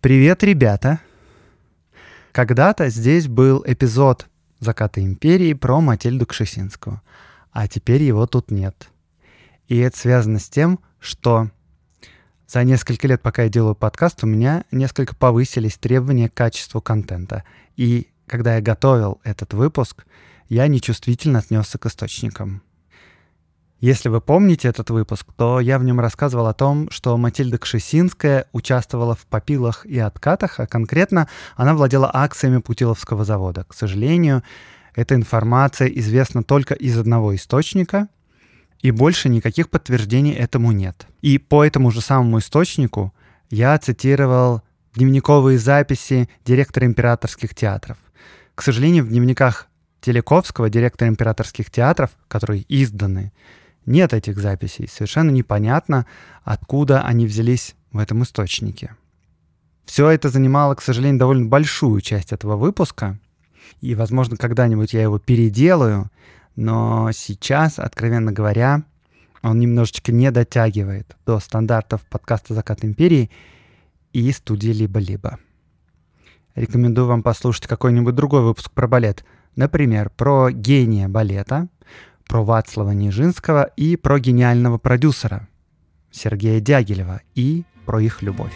Привет, ребята! Когда-то здесь был эпизод «Заката империи» про Матильду Кшесинскую, а теперь его тут нет. И это связано с тем, что за несколько лет, пока я делаю подкаст, у меня несколько повысились требования к качеству контента. И когда я готовил этот выпуск, я нечувствительно отнесся к источникам. Если вы помните этот выпуск, то я в нем рассказывал о том, что Матильда Кшесинская участвовала в попилах и откатах, а конкретно она владела акциями Путиловского завода. К сожалению, эта информация известна только из одного источника, и больше никаких подтверждений этому нет. И по этому же самому источнику я цитировал дневниковые записи директора императорских театров. К сожалению, в дневниках Телековского, директора императорских театров, которые изданы, нет этих записей. Совершенно непонятно, откуда они взялись в этом источнике. Все это занимало, к сожалению, довольно большую часть этого выпуска. И, возможно, когда-нибудь я его переделаю. Но сейчас, откровенно говоря, он немножечко не дотягивает до стандартов подкаста «Закат империи» и студии «Либо-либо». Рекомендую вам послушать какой-нибудь другой выпуск про балет. Например, про гения балета — про Вацлава Нижинского и про гениального продюсера Сергея Дягилева и про их любовь.